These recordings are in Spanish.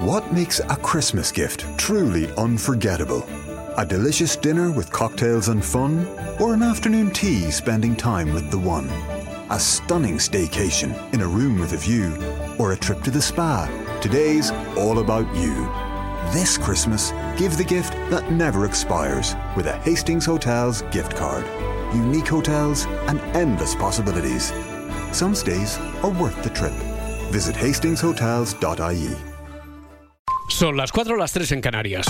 What makes a Christmas gift truly unforgettable? A delicious dinner with cocktails and fun? Or an afternoon tea spending time with the one? A stunning staycation in a room with a view? Or a trip to the spa? Today's all about you. This Christmas, give the gift that never expires with a Hastings Hotels gift card. Unique hotels and endless possibilities. Some stays are worth the trip. Visit hastingshotels.ie. Son las 4 o las 3 en Canarias.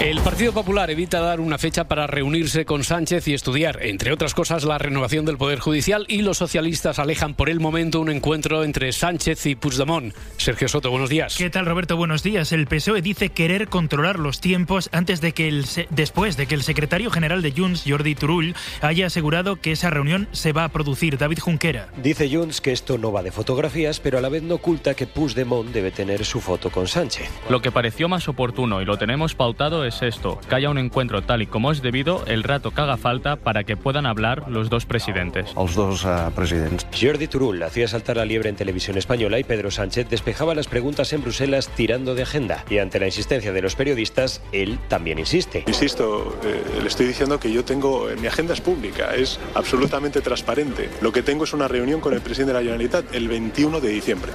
El Partido Popular evita dar una fecha para reunirse con Sánchez y estudiar, entre otras cosas, la renovación del Poder Judicial y los socialistas alejan por el momento un encuentro entre Sánchez y Puigdemont. Sergio Soto, buenos días. ¿Qué tal, Roberto? Buenos días. El PSOE dice querer controlar los tiempos antes de que el después de que el secretario general de Junts, Jordi Turull, haya asegurado que esa reunión se va a producir. David Junquera. Dice Junts que esto no va de fotografías, pero a la vez no oculta que Puigdemont debe tener su foto con Sánchez. Lo que pareció más oportuno y lo tenemos pautado es esto, que haya un encuentro tal y como es debido el rato que haga falta para que puedan hablar los dos presidentes. Los dos uh, presidentes. Jordi Turull hacía saltar la liebre en televisión española y Pedro Sánchez despejaba las preguntas en Bruselas tirando de agenda. Y ante la insistencia de los periodistas, él también insiste. Insisto, eh, le estoy diciendo que yo tengo, mi agenda es pública, es absolutamente transparente. Lo que tengo es una reunión con el presidente de la Generalitat el 21 de diciembre.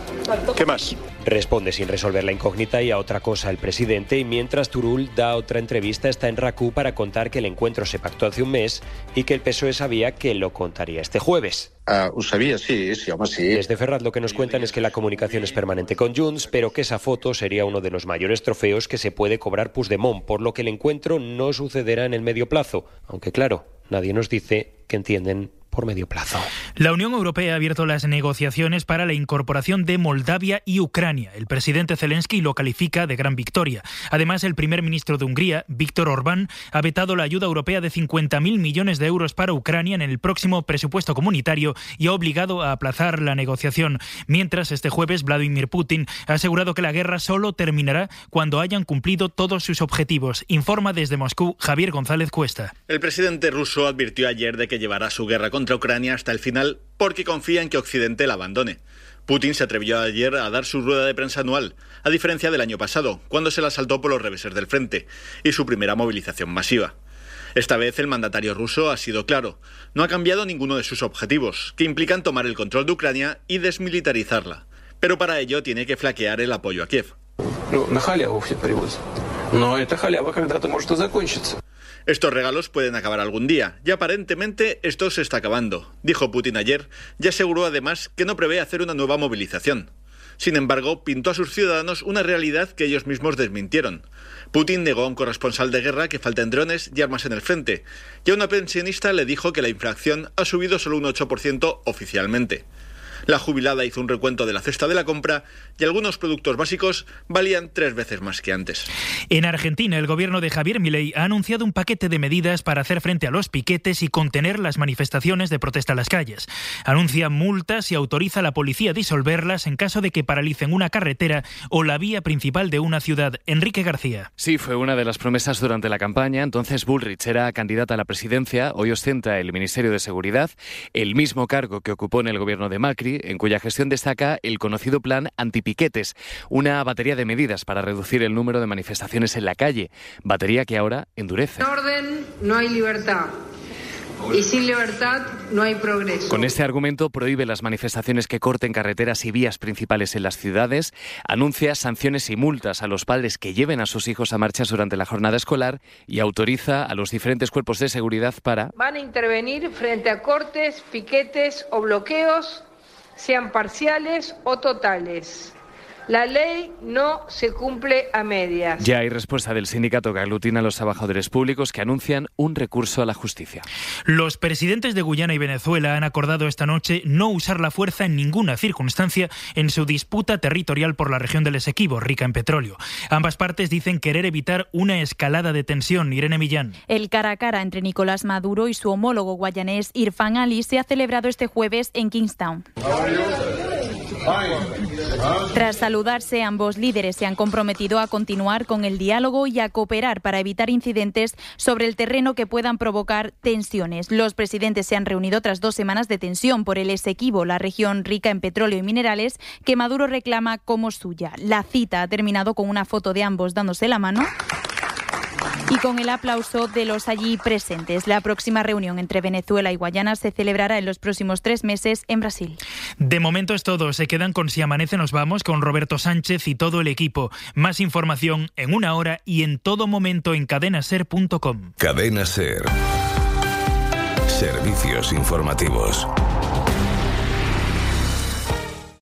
¿Qué más? Responde sin resolver la incógnita y a otra cosa el presidente y mientras Turull da otra entrevista está en RACU para contar que el encuentro se pactó hace un mes y que el PSOE sabía que lo contaría este jueves. Uh, ho sabia, sí, sí, home, sí. Desde Ferraz lo que nos cuentan es que la comunicación es permanente con Junts, pero que esa foto sería uno de los mayores trofeos que se puede cobrar Puigdemont, por lo que el encuentro no sucederá en el medio plazo, aunque claro, nadie nos dice que entienden por medio plazo. La Unión Europea ha abierto las negociaciones para la incorporación de Moldavia y Ucrania. El presidente Zelensky lo califica de gran victoria. Además, el primer ministro de Hungría, Víctor Orbán, ha vetado la ayuda europea de 50.000 millones de euros para Ucrania en el próximo presupuesto comunitario y ha obligado a aplazar la negociación. Mientras, este jueves, Vladimir Putin ha asegurado que la guerra solo terminará cuando hayan cumplido todos sus objetivos. Informa desde Moscú Javier González Cuesta. El presidente ruso advirtió ayer de que llevará su guerra con contra Ucrania hasta el final porque confía en que Occidente la abandone. Putin se atrevió ayer a dar su rueda de prensa anual, a diferencia del año pasado, cuando se la saltó por los reveses del frente, y su primera movilización masiva. Esta vez el mandatario ruso ha sido claro, no ha cambiado ninguno de sus objetivos, que implican tomar el control de Ucrania y desmilitarizarla. Pero para ello tiene que flaquear el apoyo a Kiev. Estos regalos pueden acabar algún día, y aparentemente esto se está acabando, dijo Putin ayer, y aseguró además que no prevé hacer una nueva movilización. Sin embargo, pintó a sus ciudadanos una realidad que ellos mismos desmintieron. Putin negó a un corresponsal de guerra que faltan drones y armas en el frente, y a una pensionista le dijo que la inflación ha subido solo un 8% oficialmente. La jubilada hizo un recuento de la cesta de la compra y algunos productos básicos valían tres veces más que antes. En Argentina, el gobierno de Javier Milei ha anunciado un paquete de medidas para hacer frente a los piquetes y contener las manifestaciones de protesta en las calles. Anuncia multas y autoriza a la policía a disolverlas en caso de que paralicen una carretera o la vía principal de una ciudad. Enrique García. Sí, fue una de las promesas durante la campaña. Entonces Bullrich era candidata a la presidencia. Hoy ostenta el Ministerio de Seguridad, el mismo cargo que ocupó en el gobierno de Macri en cuya gestión destaca el conocido plan antipiquetes, una batería de medidas para reducir el número de manifestaciones en la calle, batería que ahora endurece. En orden no hay libertad. Y sin libertad no hay progreso. Con este argumento prohíbe las manifestaciones que corten carreteras y vías principales en las ciudades, anuncia sanciones y multas a los padres que lleven a sus hijos a marchas durante la jornada escolar y autoriza a los diferentes cuerpos de seguridad para... Van a intervenir frente a cortes, piquetes o bloqueos, sean parciales o totales. La ley no se cumple a medias. Ya hay respuesta del sindicato que aglutina a los trabajadores públicos que anuncian un recurso a la justicia. Los presidentes de Guyana y Venezuela han acordado esta noche no usar la fuerza en ninguna circunstancia en su disputa territorial por la región del Esequibo, rica en petróleo. Ambas partes dicen querer evitar una escalada de tensión. Irene Millán. El cara a cara entre Nicolás Maduro y su homólogo guayanés Irfan Ali se ha celebrado este jueves en Kingstown. Tras saludarse, ambos líderes se han comprometido a continuar con el diálogo y a cooperar para evitar incidentes sobre el terreno que puedan provocar tensiones. Los presidentes se han reunido tras dos semanas de tensión por el Esequibo, la región rica en petróleo y minerales que Maduro reclama como suya. La cita ha terminado con una foto de ambos dándose la mano y con el aplauso de los allí presentes. La próxima reunión entre Venezuela y Guayana se celebrará en los próximos tres meses en Brasil. De momento es todo. Se quedan con Si Amanece Nos Vamos con Roberto Sánchez y todo el equipo. Más información en una hora y en todo momento en cadenaser.com. Cadena Ser. Servicios informativos.